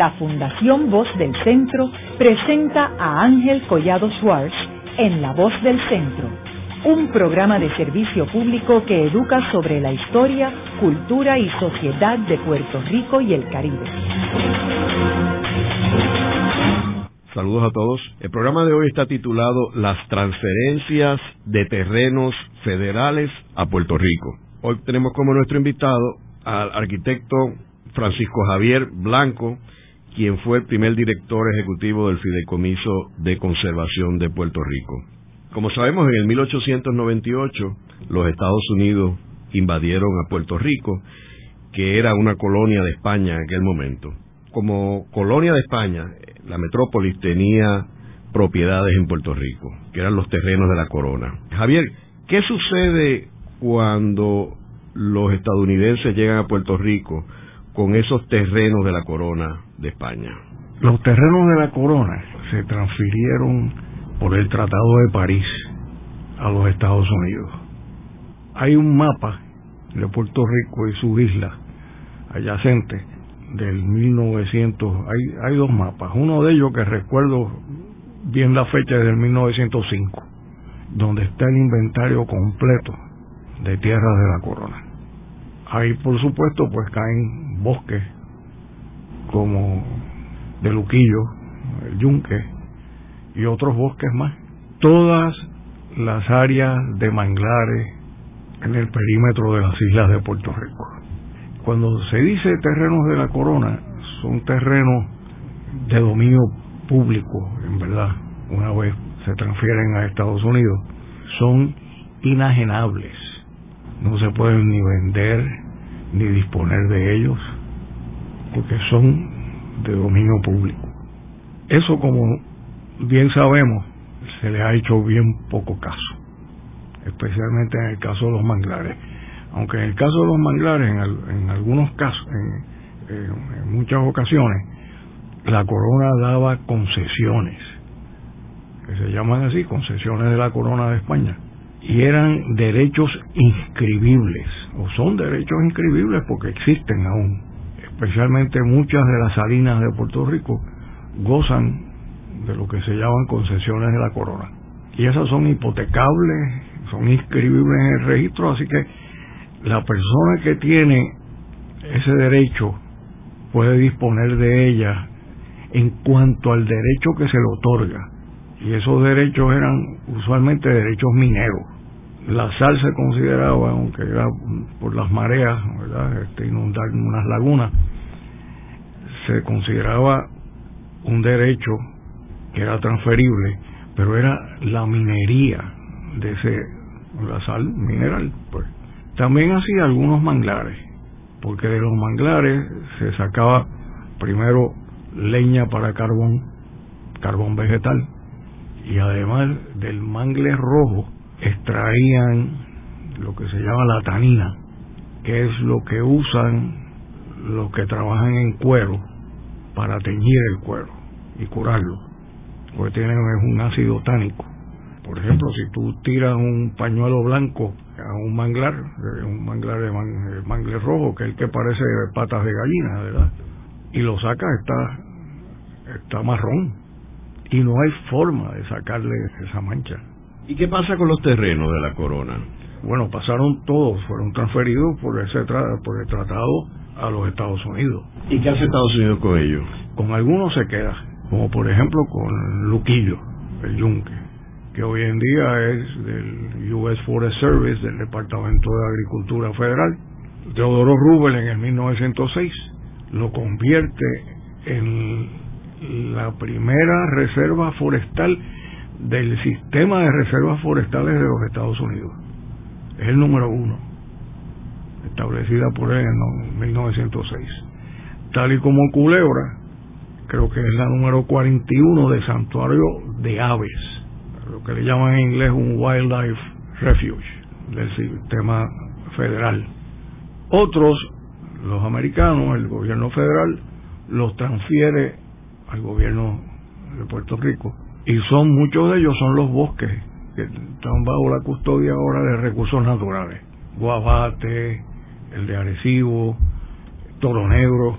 la Fundación Voz del Centro presenta a Ángel Collado Schwartz en La Voz del Centro, un programa de servicio público que educa sobre la historia, cultura y sociedad de Puerto Rico y el Caribe. Saludos a todos. El programa de hoy está titulado Las transferencias de terrenos federales a Puerto Rico. Hoy tenemos como nuestro invitado al arquitecto Francisco Javier Blanco, quien fue el primer director ejecutivo del Fideicomiso de Conservación de Puerto Rico. Como sabemos, en el 1898 los Estados Unidos invadieron a Puerto Rico, que era una colonia de España en aquel momento. Como colonia de España, la metrópolis tenía propiedades en Puerto Rico, que eran los terrenos de la corona. Javier, ¿qué sucede cuando los estadounidenses llegan a Puerto Rico con esos terrenos de la corona de España? Los terrenos de la corona se transfirieron por el Tratado de París a los Estados Unidos. Hay un mapa de Puerto Rico y su isla adyacente del 1900. Hay, hay dos mapas. Uno de ellos que recuerdo bien la fecha es del 1905, donde está el inventario completo de tierras de la corona. Ahí, por supuesto, pues caen bosques como de Luquillo, el Yunque y otros bosques más. Todas las áreas de manglares en el perímetro de las islas de Puerto Rico. Cuando se dice terrenos de la corona, son terrenos de dominio público, en verdad, una vez se transfieren a Estados Unidos, son inajenables. No se pueden ni vender ni disponer de ellos, porque son de dominio público. Eso, como bien sabemos, se le ha hecho bien poco caso, especialmente en el caso de los manglares. Aunque en el caso de los manglares, en, algunos casos, en muchas ocasiones, la corona daba concesiones, que se llaman así, concesiones de la corona de España, y eran derechos inscribibles, o son derechos inscribibles porque existen aún. Especialmente muchas de las salinas de Puerto Rico gozan de lo que se llaman concesiones de la corona. Y esas son hipotecables, son inscribibles en el registro, así que la persona que tiene ese derecho puede disponer de ella en cuanto al derecho que se le otorga. Y esos derechos eran usualmente derechos mineros. La sal se consideraba, aunque era por las mareas, ¿verdad? Este, inundar unas lagunas, se consideraba un derecho que era transferible, pero era la minería de ese, la sal mineral. Pues. También hacía algunos manglares, porque de los manglares se sacaba primero leña para carbón, carbón vegetal, y además del mangle rojo extraían lo que se llama la tanina, que es lo que usan los que trabajan en cuero para teñir el cuero y curarlo, porque tiene un ácido tánico. Por ejemplo, si tú tiras un pañuelo blanco a un manglar, un manglar de mangle rojo, que es el que parece patas de gallina, ¿verdad? y lo saca está está marrón y no hay forma de sacarle esa mancha. ¿Y qué pasa con los terrenos de la corona? Bueno, pasaron todos, fueron transferidos por ese por el tratado a los Estados Unidos. ¿Y qué hace Estados Unidos con ellos? Con algunos se queda, como por ejemplo con Luquillo, el yunque, que hoy en día es del US Forest Service, del Departamento de Agricultura Federal. Teodoro Rubel en el 1906 lo convierte en la primera reserva forestal del sistema de reservas forestales de los Estados Unidos. Es el número uno, establecida por él en 1906. Tal y como Culebra, creo que es la número 41 de santuario de aves, lo que le llaman en inglés un wildlife refuge del sistema federal. Otros los americanos, el gobierno federal, los transfiere al gobierno de Puerto Rico. Y son muchos de ellos son los bosques que están bajo la custodia ahora de recursos naturales. Guabate, el de Arecibo, Toro Negro,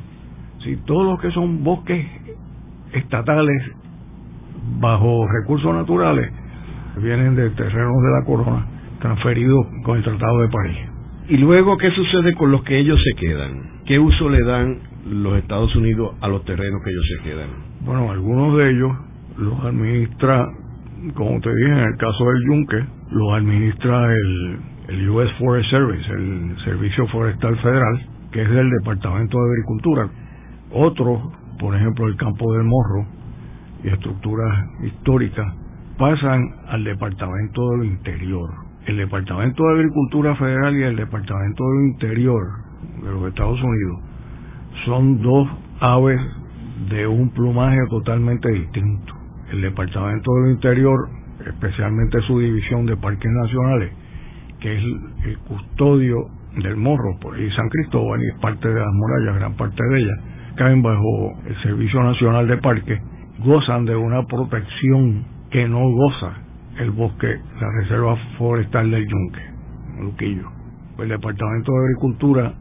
Si todos los que son bosques estatales bajo recursos naturales vienen de terrenos de la corona transferidos con el Tratado de París. ¿Y luego qué sucede con los que ellos se quedan? ¿Qué uso le dan los Estados Unidos a los terrenos que ellos se quedan? Bueno, algunos de ellos los administra, como te dije, en el caso del Yunque, los administra el, el US Forest Service, el Servicio Forestal Federal, que es del Departamento de Agricultura. Otros, por ejemplo, el Campo del Morro y estructuras históricas, pasan al Departamento del Interior. El Departamento de Agricultura Federal y el Departamento del Interior de los Estados Unidos son dos aves de un plumaje totalmente distinto. El Departamento del Interior, especialmente su división de parques nacionales, que es el custodio del Morro y San Cristóbal y es parte de las murallas, gran parte de ellas, caen bajo el Servicio Nacional de Parques, gozan de una protección que no goza el bosque, la Reserva Forestal del Yunque, Luquillo. El Departamento de Agricultura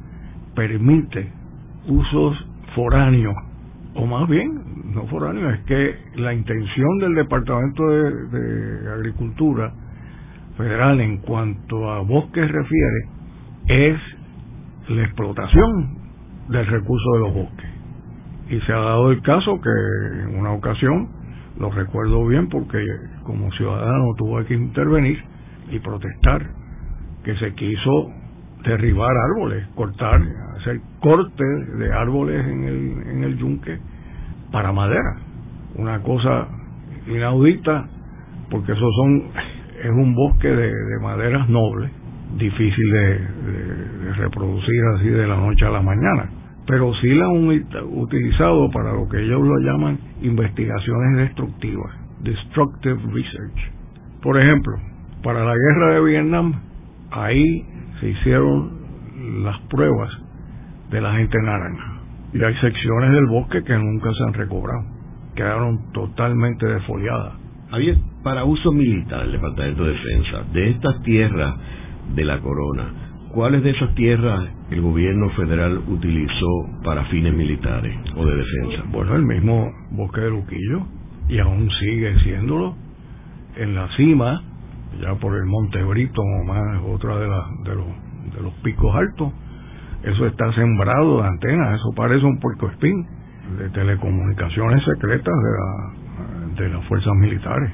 permite usos foráneos, o más bien, no foráneos, es que la intención del Departamento de, Agricultura Federal en cuanto a bosques refiere es la explotación del recurso de los bosques. Y se ha dado el caso que en una ocasión, lo recuerdo bien porque como ciudadano tuve que intervenir y protestar que se quiso derribar árboles, cortar, hacer corte de árboles en el, en el yunque para madera. Una cosa inaudita, porque eso son, es un bosque de, maderas nobles, difícil de, reproducir así de la noche a la mañana. Pero sí la han utilizado para lo que ellos lo llaman investigaciones destructivas, destructive research. Por ejemplo, para la guerra de Vietnam, ahí se hicieron las pruebas de la gente naranja. Y hay secciones del bosque que nunca se han recobrado. Quedaron totalmente desfoliadas. Había para uso militar el Departamento de Defensa, de estas tierras de la corona, ¿cuáles de esas tierras el gobierno federal utilizó para fines militares o de defensa? Bueno, el mismo bosque de Luquillo, y aún sigue siéndolo, en la cima ya por el Monte Brito, más otra de, de, los, de los picos altos. Eso está sembrado de antenas, eso parece un puerco espín de telecomunicaciones secretas de, la, de las fuerzas militares.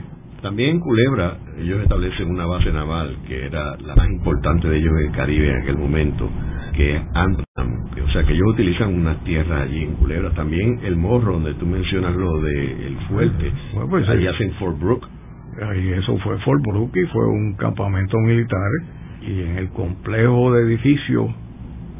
También en Culebra ellos establecen una base naval que era la más importante de ellos en el Caribe en aquel momento, que es. O sea que ellos utilizan unas tierras allí en Culebra. También el morro, donde tú mencionas lo del fuerte, bueno, pues, allí hacen Fort Brooke y eso fue Fort Brooke y fue un campamento militar y en el complejo de edificios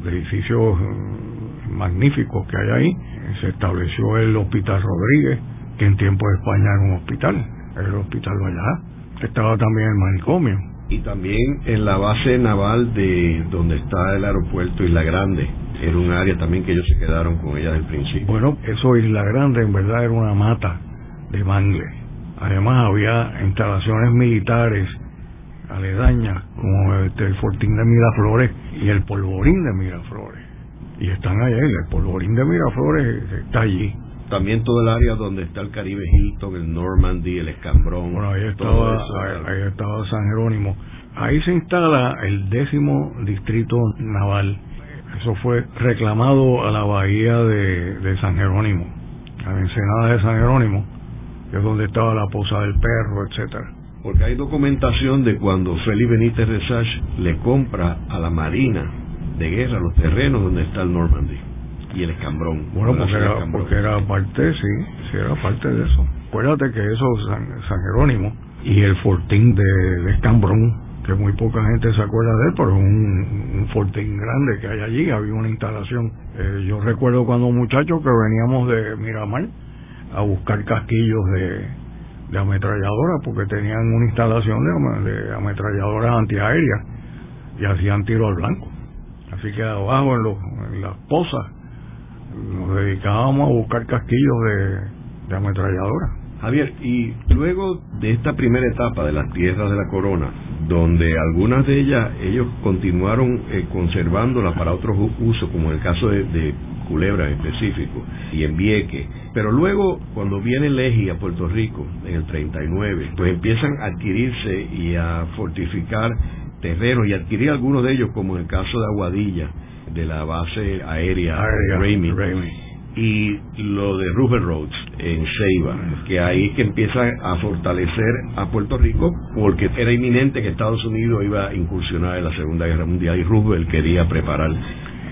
de edificios eh, magníficos que hay ahí se estableció el Hospital Rodríguez que en tiempo de España era un hospital el Hospital Valladá estaba también el manicomio y también en la base naval de donde está el aeropuerto Isla Grande era un área también que ellos se quedaron con ella desde el principio bueno eso Isla Grande en verdad era una mata de mangle Además había instalaciones militares aledañas como este, el Fortín de Miraflores y el Polvorín de Miraflores. Y están allá, el Polvorín de Miraflores está allí. También todo el área donde está el Caribe Hilton, el Normandy, el Escambrón. Bueno, ahí estaba, ahí, estaba San Jerónimo. Ahí se instala el décimo distrito naval. Eso fue reclamado a la bahía de, de San Jerónimo, a la ensenada de San Jerónimo que es donde estaba la posa del perro, etcétera. Porque hay documentación de cuando Félix Benítez Resach le compra a la Marina de guerra los terrenos donde está el Normandy y el escambrón. Bueno, porque era, porque era parte, sí, sí era parte de eso. Acuérdate que eso, San, Jerónimo y el fortín de, escambrón, que muy poca gente se acuerda de él, pero es un, fortín grande que hay allí, había una instalación. Eh, yo recuerdo cuando muchachos que veníamos de Miramar, a buscar casquillos de, de ametralladoras porque tenían una instalación de, de ametralladoras antiaéreas y hacían tiro al blanco. Así que abajo en, los, en las pozas nos dedicábamos a buscar casquillos de, ametralladoras. Javier, y luego de esta primera etapa de las tierras de la corona, donde algunas de ellas ellos continuaron eh, conservándolas para otros usos, como el caso de, Culebra en específico, y en Vieque. Pero luego, cuando viene Legi a Puerto Rico, en el 39, pues empiezan a adquirirse y a fortificar terrenos y adquirir algunos de ellos, como en el caso de Aguadilla, de la base aérea, de y lo de Rupert Roads en Ceiba, que ahí que empieza a fortalecer a Puerto Rico porque era inminente que Estados Unidos iba a incursionar en la Segunda Guerra Mundial y Roosevelt quería preparar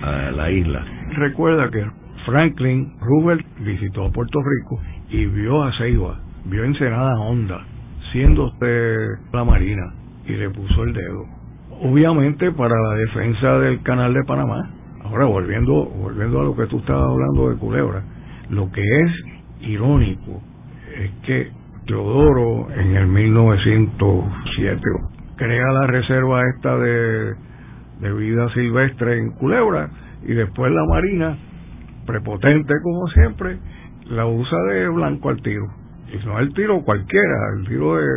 a la isla. Recuerda que Franklin Roosevelt visitó a Puerto Rico y vio a Ceiba, vio Ensenada Honda, siendo de la Marina, y le puso el dedo. Obviamente para la defensa del canal de Panamá, Ahora, volviendo, volviendo a lo que tú estabas hablando de Culebra, lo que es irónico es que Teodoro en el 1907 crea la reserva esta de, de vida silvestre en Culebra y después la Marina, prepotente como siempre, la usa de blanco al tiro. Y no el tiro cualquiera, el tiro de,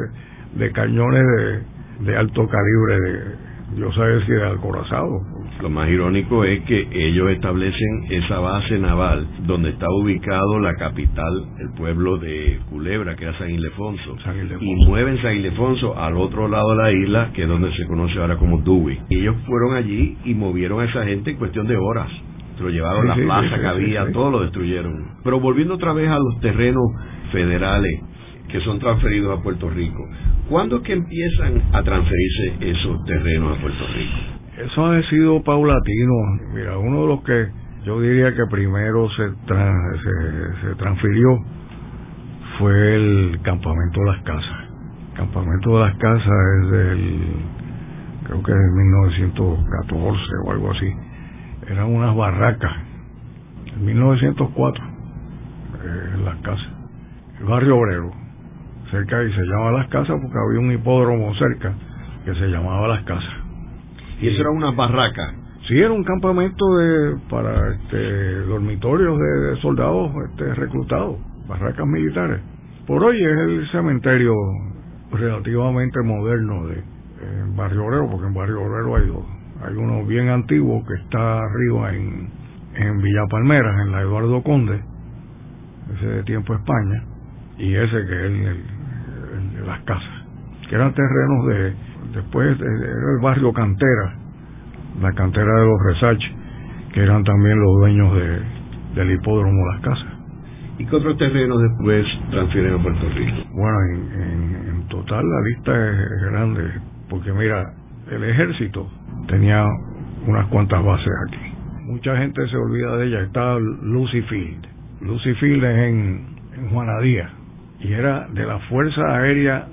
de cañones de, de alto calibre, de, yo sé si de acorazado, lo más irónico es que ellos establecen esa base naval donde está ubicado la capital, el pueblo de Culebra, que era San Ildefonso, y mueven San Ildefonso al otro lado de la isla, que es donde se conoce ahora como Dewey. Y ellos fueron allí y movieron a esa gente en cuestión de horas. Se lo llevaron a la plaza que había, todo lo destruyeron. Pero volviendo otra vez a los terrenos federales que son transferidos a Puerto Rico, ¿cuándo es que empiezan a transferirse esos terrenos a Puerto Rico? Eso ha sido paulatino. Mira, uno de los que yo diría que primero se, se, transfirió fue el campamento de las casas. El campamento de las casas es del, creo que es de 1914 o algo así. Eran unas barracas. En 1904, eh, las casas. El barrio obrero, cerca y se llama Las Casas porque había un hipódromo cerca que se llamaba Las Casas ¿Y eso era una barraca? Sí, era un campamento de, para este, dormitorios de, soldados este, reclutados, barracas militares. Por hoy es el cementerio relativamente moderno de Barrio Obrero, porque en Barrio Obrero hay dos. Hay uno bien antiguo que está arriba en, en Villa Palmeras, en la Eduardo Conde, ese de tiempo España, y ese que es el, el las casas, que eran terrenos de Después era el barrio Cantera, la cantera de los Resach, que eran también los dueños de, del hipódromo Las Casas. ¿Y qué otros terrenos después transfieren a Puerto Rico? Bueno, en, en, total la lista es grande, porque mira, el ejército tenía unas cuantas bases aquí. Mucha gente se olvida de ella. Está Lucy Field. Lucy Field es en, en Juanadía y era de la Fuerza Aérea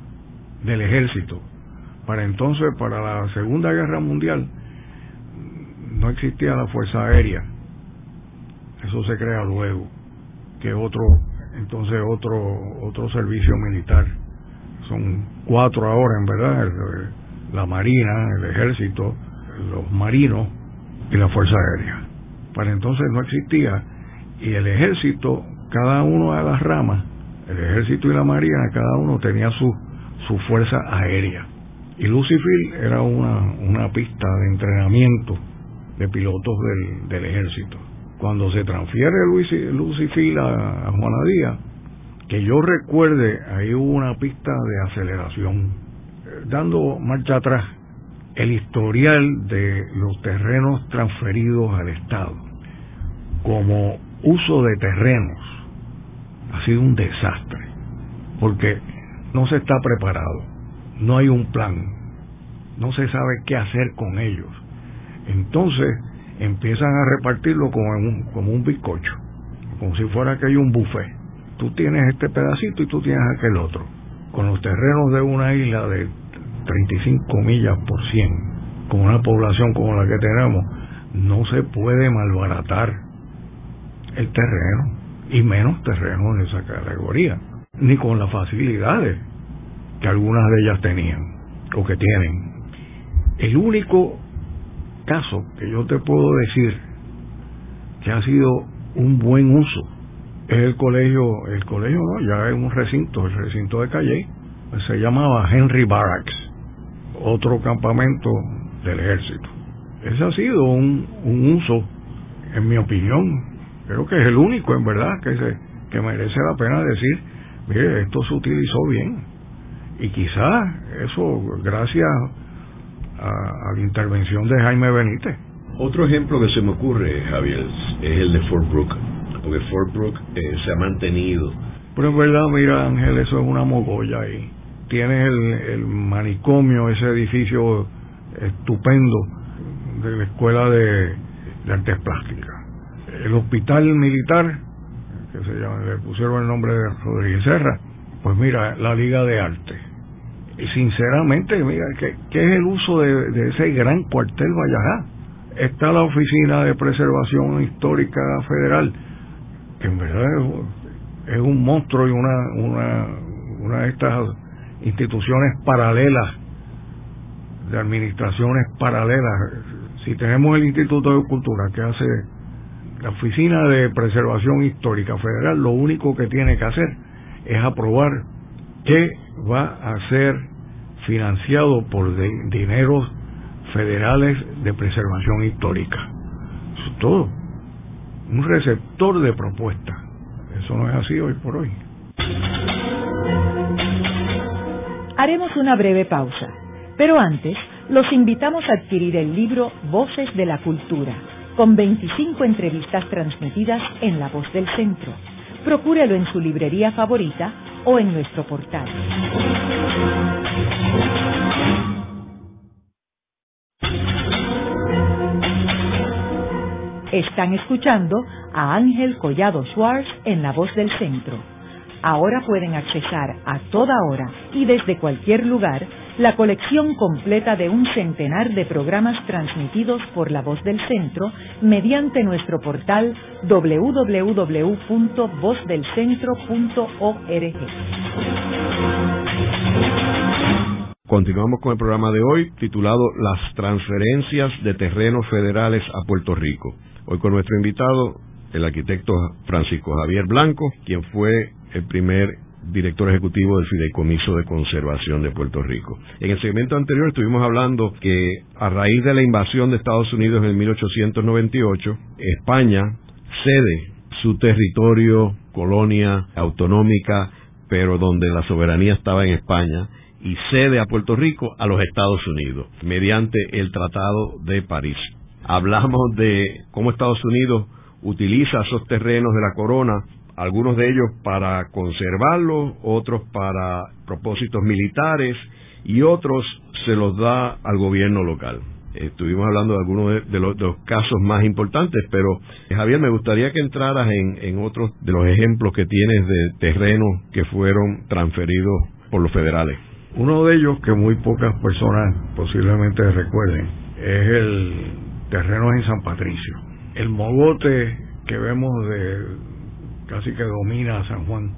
del Ejército para entonces, para la Segunda Guerra Mundial, no existía la Fuerza Aérea. Eso se crea luego, que otro, entonces otro, otro servicio militar. Son cuatro ahora, en verdad, la Marina, el Ejército, los marinos y la Fuerza Aérea. Para entonces no existía y el Ejército, cada uno de las ramas, el Ejército y la Marina, cada uno tenía su, su fuerza aérea y Lucifil era una, una pista de entrenamiento de pilotos del, del ejército. Cuando se transfiere Lucifil a, a Juana Díaz, que yo recuerde, ahí hubo una pista de aceleración. Dando marcha atrás, el historial de los terrenos transferidos al Estado como uso de terrenos ha sido un desastre, porque no se está preparado no hay un plan, no se sabe qué hacer con ellos. Entonces empiezan a repartirlo como un, como un bizcocho, como si fuera que hay un buffet. Tú tienes este pedacito y tú tienes aquel otro. Con los terrenos de una isla de 35 millas por 100, con una población como la que tenemos, no se puede malbaratar el terreno, y menos terrenos de esa categoría, ni con las facilidades que algunas de ellas tenían o que tienen. El único caso que yo te puedo decir que ha sido un buen uso es el colegio, el colegio no, ya es un recinto, el recinto de Calle, se llamaba Henry Barracks, otro campamento del ejército. Ese ha sido un, un uso, en mi opinión, creo que es el único en verdad que se que merece la pena decir mire esto se utilizó bien y quizás eso gracias a, la intervención de Jaime Benítez. Otro ejemplo que se me ocurre Javier es el de Fort Brooke porque Fort Brooke eh, se ha mantenido. Pero en verdad mira Ángel eso es una mogolla ahí. Tienes el, el manicomio ese edificio estupendo de la escuela de, de artes plásticas el hospital militar, que se llama, le pusieron el nombre de Rodríguez Serra, pues mira, la Liga de Arte. Y sinceramente, mira, ¿qué, es el uso de, ese gran cuartel Vallará? Está la Oficina de Preservación Histórica Federal, que en verdad es, un monstruo y una, una, una de estas instituciones paralelas, de administraciones paralelas. Si tenemos el Instituto de Cultura que hace la Oficina de Preservación Histórica Federal lo único que tiene que hacer es aprobar que va a ser financiado por dineros federales de preservación histórica. Eso es todo. Un receptor de propuestas. Eso no es así hoy por hoy. Haremos una breve pausa, pero antes los invitamos a adquirir el libro Voces de la Cultura con 25 entrevistas transmitidas en La Voz del Centro. Procúrelo en su librería favorita o en nuestro portal. Están escuchando a Ángel Collado Schwartz en La Voz del Centro. Ahora pueden accesar a toda hora y desde cualquier lugar la colección completa de un centenar de programas transmitidos por la voz del centro mediante nuestro portal www.vozdelcentro.org. Continuamos con el programa de hoy titulado Las transferencias de terrenos federales a Puerto Rico. Hoy con nuestro invitado, el arquitecto Francisco Javier Blanco, quien fue el primer director ejecutivo del Fideicomiso de Conservación de Puerto Rico. En el segmento anterior estuvimos hablando que a raíz de la invasión de Estados Unidos en 1898, España cede su territorio, colonia autonómica, pero donde la soberanía estaba en España, y cede a Puerto Rico a los Estados Unidos, mediante el Tratado de París. Hablamos de cómo Estados Unidos utiliza esos terrenos de la corona algunos de ellos para conservarlos, otros para propósitos militares y otros se los da al gobierno local. Estuvimos hablando de algunos de, los, casos más importantes, pero Javier, me gustaría que entraras en, en otros de los ejemplos que tienes de terrenos que fueron transferidos por los federales. Uno de ellos que muy pocas personas posiblemente recuerden es el terreno en San Patricio. El mogote que vemos de casi que domina a San Juan.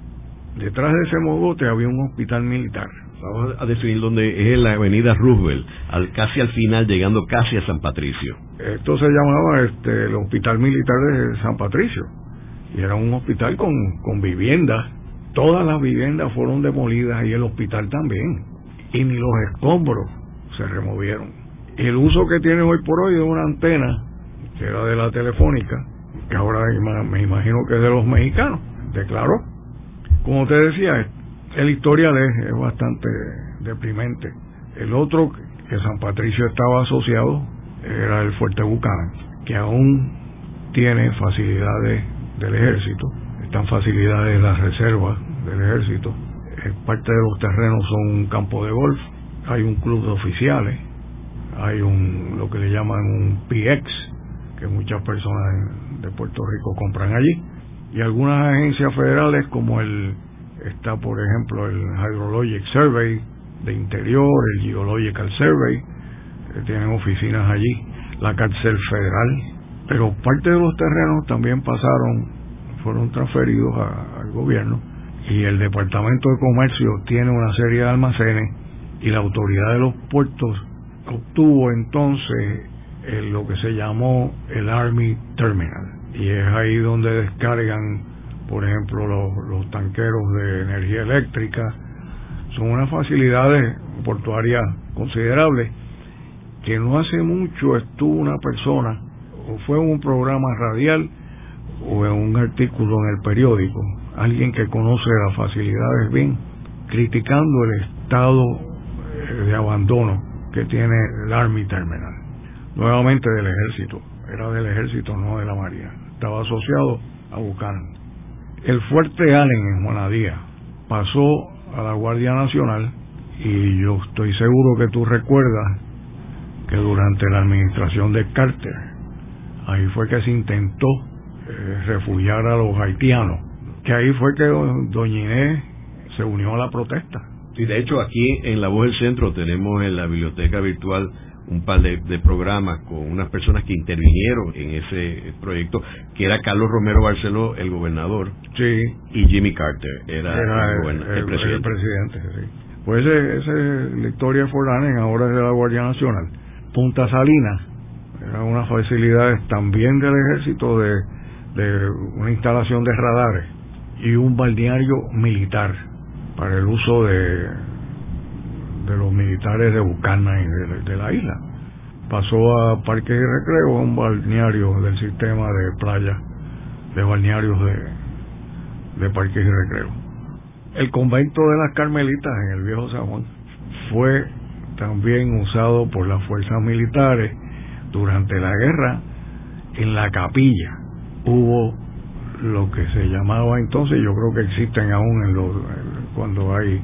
Detrás de ese mogote había un hospital militar. Vamos a definir dónde es en la avenida Roosevelt, al, casi al final, llegando casi a San Patricio. Esto se llamaba este, el Hospital Militar de San Patricio. Y era un hospital con, con viviendas. Todas las viviendas fueron demolidas y el hospital también. Y ni los escombros se removieron. El uso que tiene hoy por hoy de una antena, que era de la telefónica, que ahora me imagino que es de los mexicanos, declaró. Como te decía, el historial es, bastante deprimente. El otro que San Patricio estaba asociado era el Fuerte Bucán, que aún tiene facilidades del ejército, están facilidades de las reservas del ejército, parte de los terrenos son un campo de golf, hay un club de oficiales, hay un lo que le llaman un PX, que muchas personas de Puerto Rico compran allí. Y algunas agencias federales como el está por ejemplo el Hydrologic Survey de Interior, el Geological Survey, que tienen oficinas allí, la cárcel federal, pero parte de los terrenos también pasaron, fueron transferidos al gobierno y el Departamento de Comercio tiene una serie de almacenes y la autoridad de los puertos obtuvo entonces lo que se llamó el Army Terminal. Y es ahí donde descargan, por ejemplo, los, tanqueros de energía eléctrica. Son unas facilidades portuarias considerables que no hace mucho estuvo una persona, o fue un programa radial, o en un artículo en el periódico, alguien que conoce las facilidades bien, criticando el estado de abandono que tiene el Army Terminal, nuevamente del ejército, era del ejército, no de la Marina, estaba asociado a Buchanan. El fuerte Allen en Juanadía pasó a la Guardia Nacional y yo estoy seguro que tú recuerdas que durante la administración de Carter, ahí fue que se intentó eh, refugiar a los haitianos, que ahí fue que Doña Inés se unió a la protesta. Y de hecho aquí en La Voz del Centro tenemos en la biblioteca virtual un par de, programas con unas personas que intervinieron en ese proyecto, que era Carlos Romero Barceló, el gobernador, sí. y Jimmy Carter era, el, presidente. Pues esa es la historia de Forlanen, ahora es de la Guardia Nacional. Punta Salinas, era una facilidad también del ejército de, de una instalación de radares y un balneario militar para el uso de, de los militares de Bucana y de, la isla. Pasó a Parques y Recreo, un balneario del sistema de playa, de balnearios de, de Parques y Recreo. El convento de las Carmelitas en el Viejo San Juan fue también usado por las fuerzas militares durante la guerra. En la capilla hubo lo que se llamaba entonces, yo creo que existen aún en los, cuando hay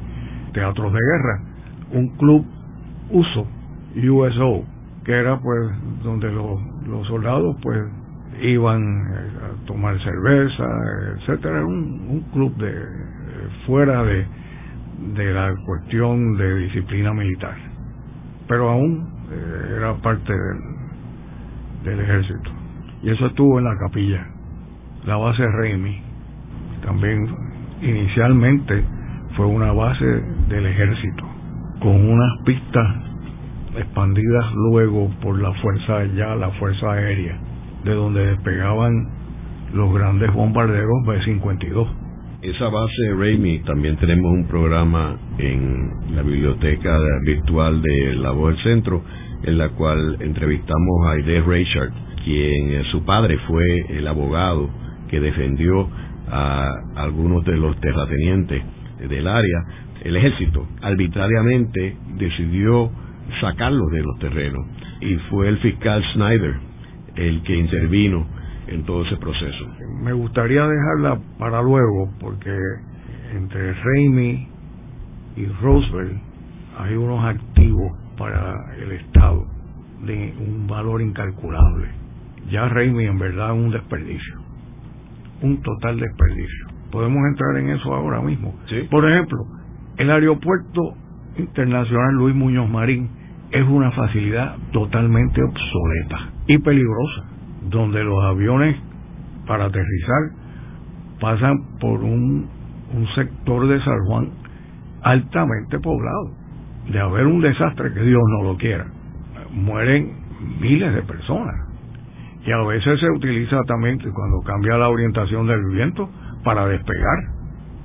teatros de guerra, un club uso, USO, que era pues donde los, soldados pues iban eh, a tomar cerveza, etcétera, un, un club de fuera de, de la cuestión de disciplina militar, pero aún eh, era parte del, del ejército. Y eso estuvo en la capilla, la base Remy, también inicialmente fue una base del ejército con unas pistas expandidas luego por la fuerza ya la fuerza aérea de donde despegaban los grandes bombarderos B-52 esa base Raimi también tenemos un programa en la biblioteca virtual de La Voz del Centro en la cual entrevistamos a Aide Richard quien eh, su padre fue el abogado que defendió a algunos de los terratenientes del área el ejército arbitrariamente decidió sacarlos de los terrenos y fue el fiscal Snyder el que intervino en todo ese proceso. Me gustaría dejarla para luego porque entre Raimi y Roosevelt hay unos activos para el Estado de un valor incalculable. Ya Raimi en verdad es un desperdicio, un total desperdicio. Podemos entrar en eso ahora mismo. Por ejemplo, el aeropuerto internacional Luis Muñoz Marín es una facilidad totalmente obsoleta y peligrosa, donde los aviones para aterrizar pasan por un, un sector de San Juan altamente poblado. De haber un desastre que Dios no lo quiera, mueren miles de personas. Y a veces se utiliza también cuando cambia la orientación del viento para despegar.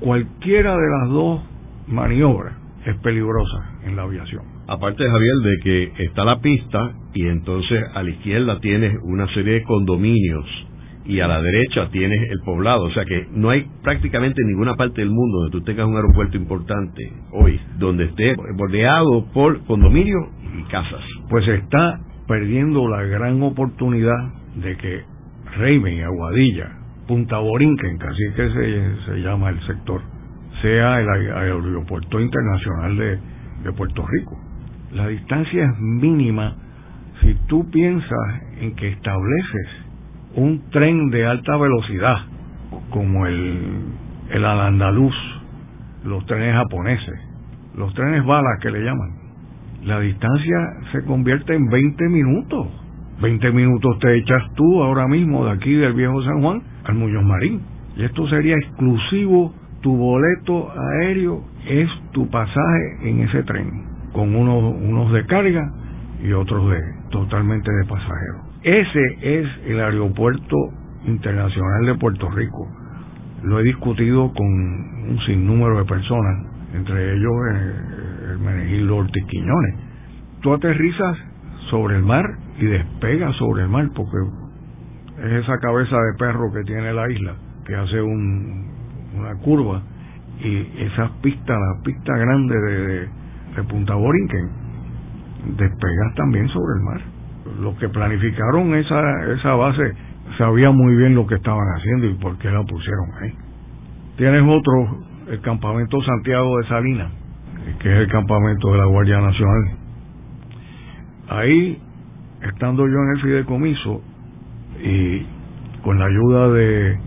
Cualquiera de las dos maniobra es peligrosa en la aviación. Aparte, Javier, de que está la pista y entonces a la izquierda tienes una serie de condominios y a la derecha tienes el poblado. O sea que no hay prácticamente ninguna parte del mundo donde tú tengas un aeropuerto importante hoy, donde esté bordeado por condominios y casas. Pues está perdiendo la gran oportunidad de que Raven, Aguadilla, Punta Borinquen, casi que se, se llama el sector, sea el aeropuerto internacional de, Puerto Rico. La distancia es mínima si tú piensas en que estableces un tren de alta velocidad como el, el al-andaluz, los trenes japoneses, los trenes balas que le llaman. La distancia se convierte en 20 minutos. 20 minutos te echas tú ahora mismo de aquí del viejo San Juan al Muñoz Marín. Y esto sería exclusivo tu boleto aéreo es tu pasaje en ese tren, con unos, unos de carga y otros de totalmente de pasajeros. Ese es el aeropuerto internacional de Puerto Rico. Lo he discutido con un sinnúmero de personas, entre ellos el, el Menegil Ortiz Quiñones. Tú aterrizas sobre el mar y despegas sobre el mar porque es esa cabeza de perro que tiene la isla, que hace un, una curva, y esas pistas, la pista grande de, de, Punta Borinquen, despegas también sobre el mar. Los que planificaron esa, esa base sabían muy bien lo que estaban haciendo y por qué la pusieron ahí. Tienes otro, el campamento Santiago de Salinas, que es el campamento de la Guardia Nacional. Ahí, estando yo en el fideicomiso y con la ayuda de,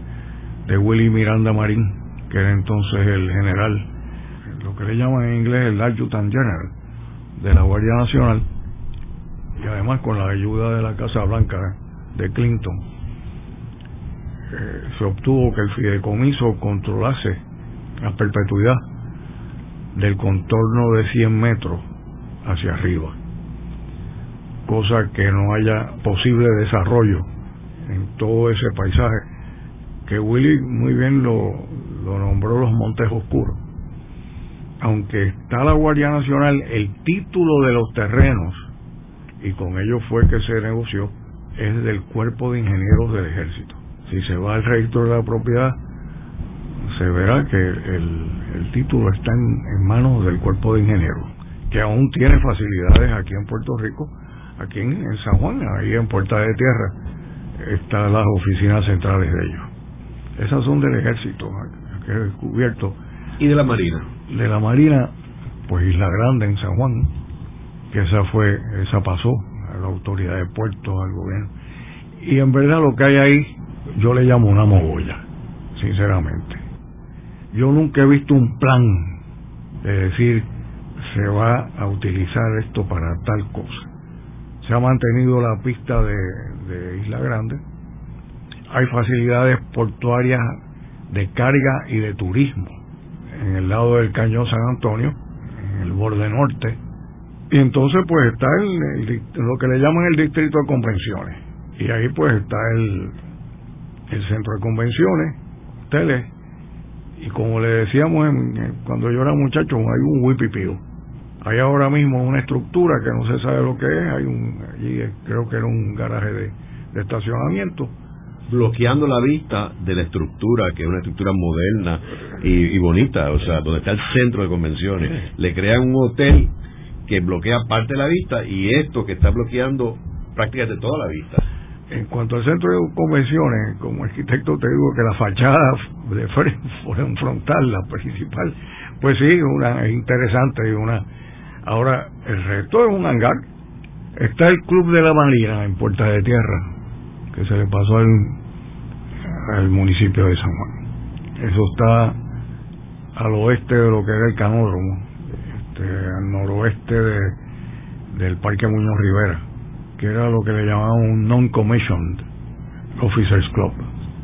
de Willy Miranda Marín, que era entonces el general, lo que le llaman en inglés el Adjutant General de la Guardia Nacional, y además con la ayuda de la Casa Blanca de Clinton, eh, se obtuvo que el fideicomiso controlase a perpetuidad del contorno de 100 metros hacia arriba, cosa que no haya posible desarrollo en todo ese paisaje que Willy muy bien lo, nombró los Montes Oscuros. Aunque está la Guardia Nacional, el título de los terrenos, y con ello fue que se negoció, es del Cuerpo de Ingenieros del Ejército. Si se va al registro de la propiedad, se verá que el, el título está en, manos del cuerpo de ingenieros, que aún tiene facilidades aquí en Puerto Rico, aquí en, San Juan, ahí en Puerta de Tierra, están las oficinas centrales de ellos. Esas son del ejército, que he descubierto. ¿Y de la Marina? De la Marina, pues Isla Grande en San Juan, que esa fue, esa pasó a la autoridad de puertos, al gobierno. Y en verdad lo que hay ahí, yo le llamo una mogolla, sinceramente yo nunca he visto un plan de decir se va a utilizar esto para tal cosa. Se ha mantenido la pista de, Isla Grande. Hay facilidades portuarias de carga y de turismo en el lado del Cañón San Antonio, en el borde norte. Y entonces pues está el, lo que le llaman el distrito de convenciones. Y ahí pues está el, el centro de convenciones, hoteles, y como le decíamos cuando yo era muchacho, hay un huipipío. Hay ahora mismo una estructura que no se sabe lo que es, hay un, allí creo que era un garaje de, estacionamiento. Bloqueando la vista de la estructura, que es una estructura moderna y, bonita, o sea, donde está el centro de convenciones. Le crean un hotel que bloquea parte de la vista y esto que está bloqueando prácticamente toda la vista. En cuanto al centro de convenciones, como arquitecto te digo que la fachada de frontal, la principal, pues sí, una interesante y una. Ahora el resto es un hangar. Está el Club de la Marina en Puerta de Tierra, que se le pasó al, al municipio de San Juan. Eso está al oeste de lo que era el canódromo, este, al noroeste de, del Parque Muñoz Rivera que era lo que le llamaban un non-commissioned officers club,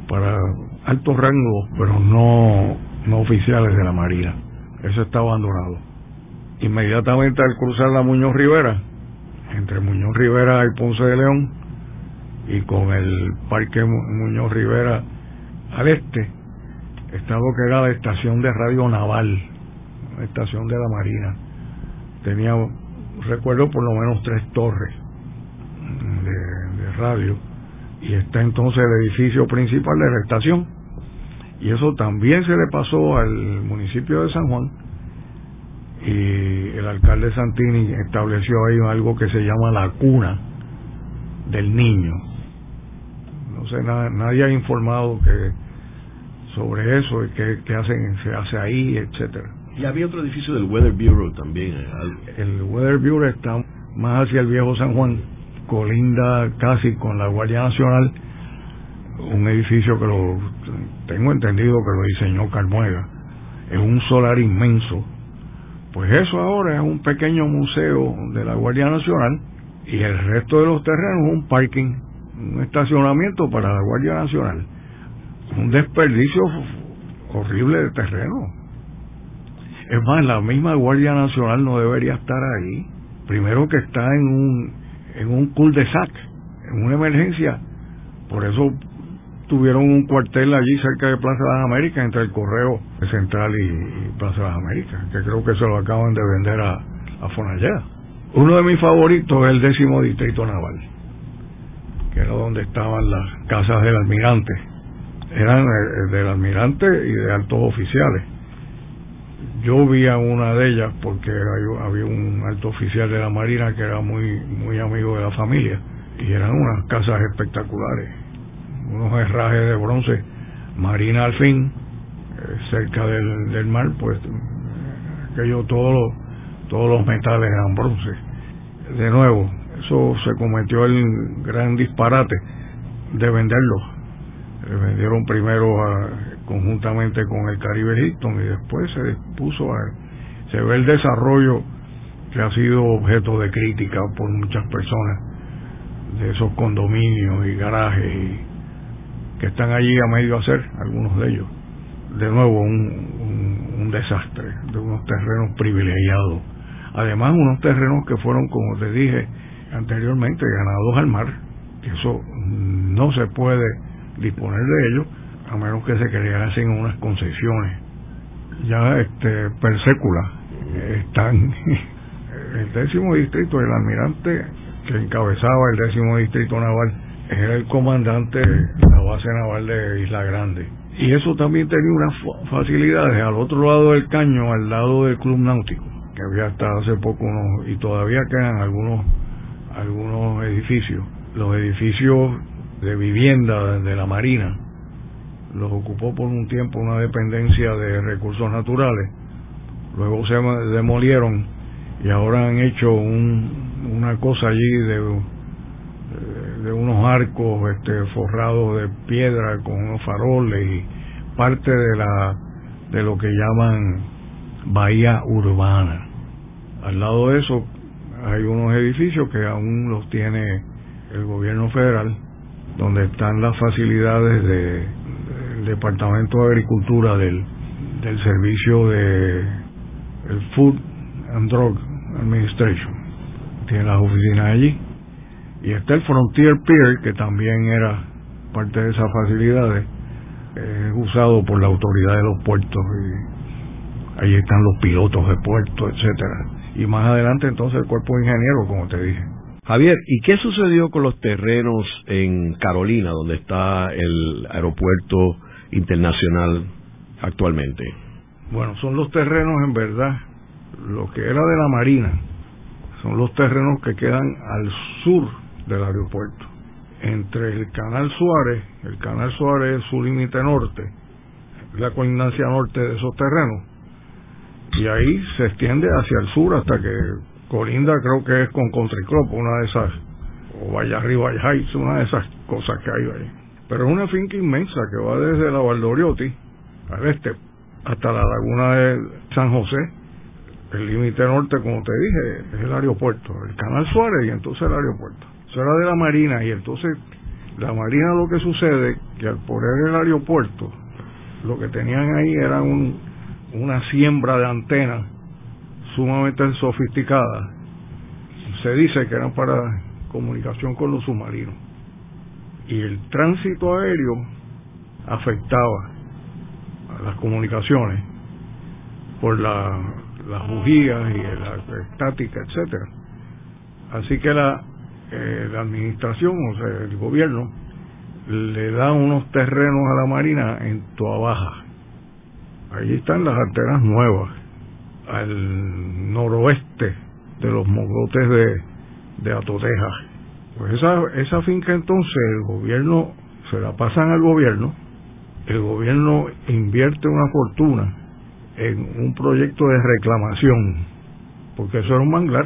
para altos rangos, pero no, no oficiales de la Marina. Eso está abandonado. Inmediatamente al cruzar la Muñoz Rivera, entre Muñoz Rivera y Ponce de León, y con el Parque Muñoz Rivera al este, está lo que era la estación de radio naval, la estación de la Marina. Tenía, recuerdo, por lo menos tres torres de, radio y está entonces el edificio principal de la estación y eso también se le pasó al municipio de San Juan y el alcalde Santini estableció ahí algo que se llama la cuna del niño no sé nadie ha informado que sobre eso y qué, hacen se hace ahí etcétera. Y había otro edificio del Weather Bureau también el Weather Bureau está más hacia el viejo San Juan colinda casi con la Guardia Nacional, un edificio que lo tengo entendido que lo diseñó Carmuega, es un solar inmenso. Pues eso ahora es un pequeño museo de la Guardia Nacional y el resto de los terrenos es un parking, un estacionamiento para la Guardia Nacional. Un desperdicio horrible de terreno. Es más, la misma Guardia Nacional no debería estar ahí. Primero que está en un en un cul-de-sac, en una emergencia. Por eso tuvieron un cuartel allí cerca de Plaza de las Américas, entre el Correo Central y, Plaza de las Américas, que creo que se lo acaban de vender a, a. Uno de mis favoritos es el décimo distrito naval. Que era donde estaban las casas del almirante. Eran eh, del almirante y de altos oficiales. Yo vi a una de ellas porque había un alto oficial de la Marina que era muy, muy amigo de la familia y eran unas casas espectaculares, unos herrajes de bronce, Marina al fin, eh, cerca del, del mar, pues aquello todos los, todos los metales eran bronce. De nuevo, eso se cometió el gran disparate de venderlos. Le vendieron primero conjuntamente con el Caribe Hilton y después se puso a... Se ve el desarrollo que ha sido objeto de crítica por muchas personas de esos condominios y garajes que están allí a medio hacer, algunos de ellos. De nuevo, un, un desastre de unos terrenos privilegiados. Además, unos terrenos que fueron, como te dije, anteriormente ganados al mar, que eso no se puede disponer de ellos a menos que se creasen unas concesiones. Ya este per sécula están el décimo distrito del almirante que encabezaba el décimo distrito naval era el comandante de la base naval de Isla Grande. Y eso también tenía unas facilidades al otro lado del caño, al lado del club náutico, que había hasta hace poco unos, y todavía quedan algunos algunos edificios. Los edificios de vivienda de la Marina los ocupó por un tiempo una dependencia de recursos naturales. Luego se demolieron y ahora han hecho un, una cosa allí de, de unos arcos este, forrados de piedra con unos faroles y parte de la de lo que llaman bahía urbana. Al lado de eso hay unos edificios que aún los tiene el gobierno federal, donde están las facilidades de, del Departamento de Agricultura del, servicio de Food and Drug Administration. Tiene las oficinas allí. Y está el Frontier Pier, que también era parte de esas facilidades, es usado por la autoridad de los puertos. Y ahí están los pilotos de puertos, etcétera y más adelante entonces el cuerpo de ingenieros, como te dije. Javier, ¿y qué sucedió con los terrenos en Carolina, donde está el aeropuerto internacional actualmente? Bueno, son los terrenos en verdad, lo que era de la Marina, son los terrenos que quedan al sur del aeropuerto, entre el Canal Suárez, el Canal Suárez es su límite norte, la colindancia norte de esos terrenos, y ahí se extiende hacia el sur hasta que colinda creo que es con Country Club, una de esas, o vaya arriba, Heights, una de esas cosas que hay ahí. Pero es una finca inmensa que va desde la Valdoriotti al este hasta la laguna de San José. El límite norte, como te dije, es el aeropuerto, el Canal Suárez y entonces el aeropuerto. Eso era de la Marina y entonces la Marina lo que sucede que al poner el aeropuerto, lo que tenían ahí era un una siembra de antenas sumamente sofisticada. Se dice que eran para comunicación con los submarinos. Y el tránsito aéreo afectaba a las comunicaciones por la, las bujías y la estática, etcétera. Así que la, eh, la administración, o sea, el gobierno, le da unos terrenos a la Marina en Toa Baja Allí están las arteras nuevas, al noroeste de los mogotes de, de Atoteja. Pues esa, esa finca entonces el gobierno se la pasan al gobierno, el gobierno invierte una fortuna en un proyecto de reclamación, porque eso era un manglar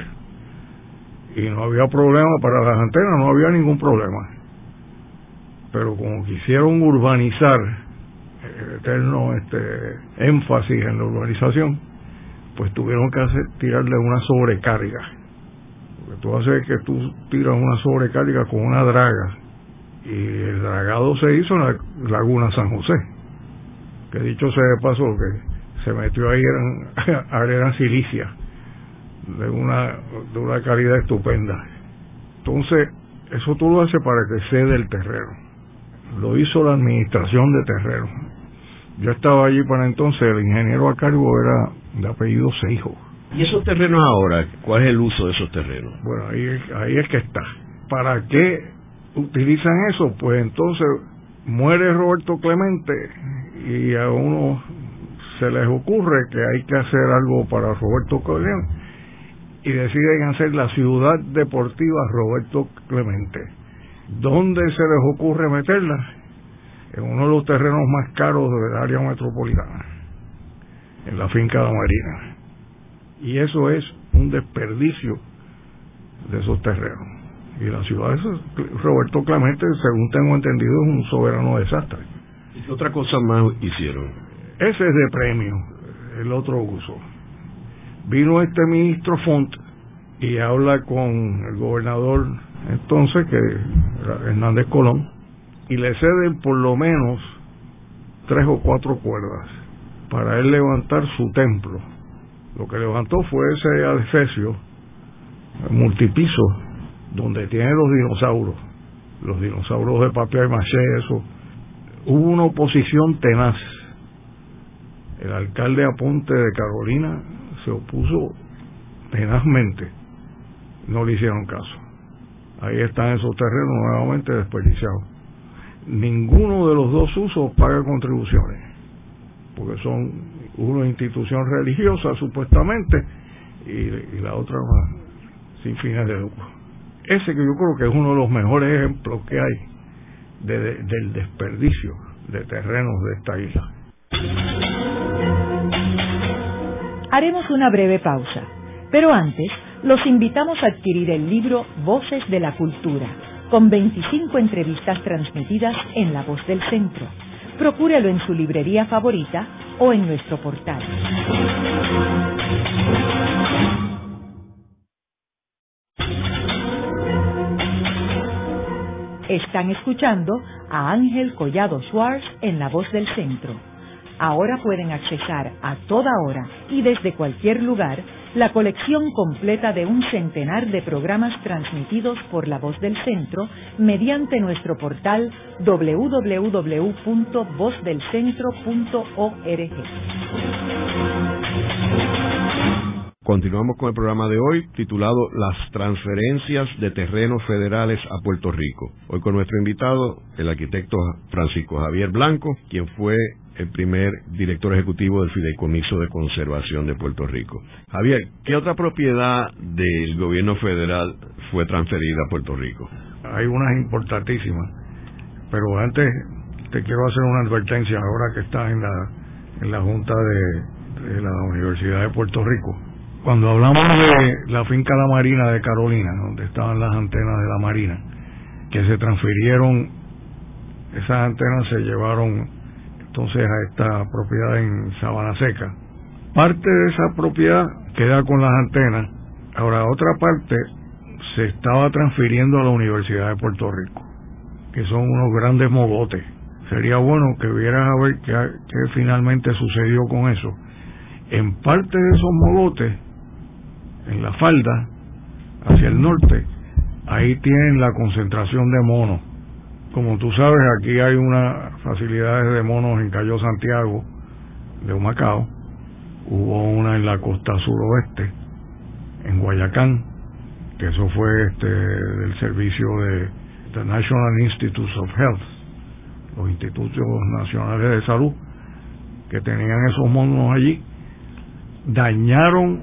y no había problema para las antenas, no había ningún problema. Pero como quisieron urbanizar eterno este énfasis en la urbanización, pues tuvieron que hacer, tirarle una sobrecarga. Porque tú haces que tú tiras una sobrecarga con una draga. Y el dragado se hizo en la laguna San José. Que dicho sea de paso, que se metió ahí eran arena silicia de una, de una calidad estupenda. Entonces, eso tú lo haces para que cede el terreno. Lo hizo la administración de terreno yo estaba allí para entonces, el ingeniero a cargo era de apellido Seijo. ¿Y esos terrenos ahora? ¿Cuál es el uso de esos terrenos? Bueno, ahí, ahí es que está. ¿Para qué utilizan eso, pues entonces muere Roberto Clemente y a uno se les ocurre que hay que hacer algo para Roberto Clemente y deciden hacer la ciudad deportiva Roberto Clemente. ¿Dónde se les ocurre meterla? En uno de los terrenos más caros del área metropolitana, en la finca de Marina. Y eso es un desperdicio de esos terrenos. Y la ciudad Roberto Clemente, según tengo entendido, es un soberano desastre. ¿Y qué otra cosa más hicieron? Ese es de premio, el otro uso. Vino este ministro Font y habla con el gobernador entonces, que era Hernández Colón, y le ceden por lo menos tres o cuatro cuerdas para él levantar su templo. Lo que levantó fue ese adefesio multipiso donde tiene los dinosaurios, los dinosaurios de papel maché, eso. Hubo una oposición tenaz. El alcalde Aponte de Carolina se opuso tenazmente. No le hicieron caso. Ahí están esos terrenos nuevamente desperdiciados. Ninguno de los dos usos paga contribuciones, porque son una institución religiosa supuestamente y, la otra sin fines de lucro. Ese que yo creo que es uno de los mejores ejemplos que hay del desperdicio de terrenos de esta isla. Haremos una breve pausa, pero antes los invitamos a adquirir el libro Voces de la Cultura, con 25 entrevistas transmitidas en La Voz del Centro. Procúrelo en su librería favorita o en nuestro portal. Están escuchando a Ángel Collado Schwartz en La Voz del Centro. Ahora pueden accesar a toda hora y desde cualquier lugar la colección completa de un centenar de programas transmitidos por La Voz del Centro mediante nuestro portal www.vozdelcentro.org. Continuamos con el programa de hoy titulado Las transferencias de terrenos federales a Puerto Rico. Hoy con nuestro invitado, el arquitecto Francisco Javier Blanco, quien fue el primer director ejecutivo del Fideicomiso de Conservación de Puerto Rico. Javier, ¿qué otra propiedad del gobierno federal fue transferida a Puerto Rico? Hay unas importantísimas, pero antes te quiero hacer una advertencia ahora que estás en la, en la Junta de la Universidad de Puerto Rico cuando hablamos de la finca La Marina de Carolina, donde estaban las antenas de la Marina, que se transfirieron, esas antenas se llevaron entonces a esta propiedad en Sabana Seca. Parte de esa propiedad queda con las antenas, ahora otra parte se estaba transfiriendo a la Universidad de Puerto Rico, que son unos grandes mogotes. Sería bueno que vieras a ver qué, finalmente sucedió con eso. En parte de esos mogotes en la falda, hacia el norte, ahí tienen la concentración de monos. Como tú sabes, aquí hay unas facilidades de monos en Cayo Santiago, de Humacao. Hubo una en la costa suroeste, en Guayacán, que eso fue este, del servicio de the National Institutes of Health, los institutos nacionales de salud, que tenían esos monos allí, dañaron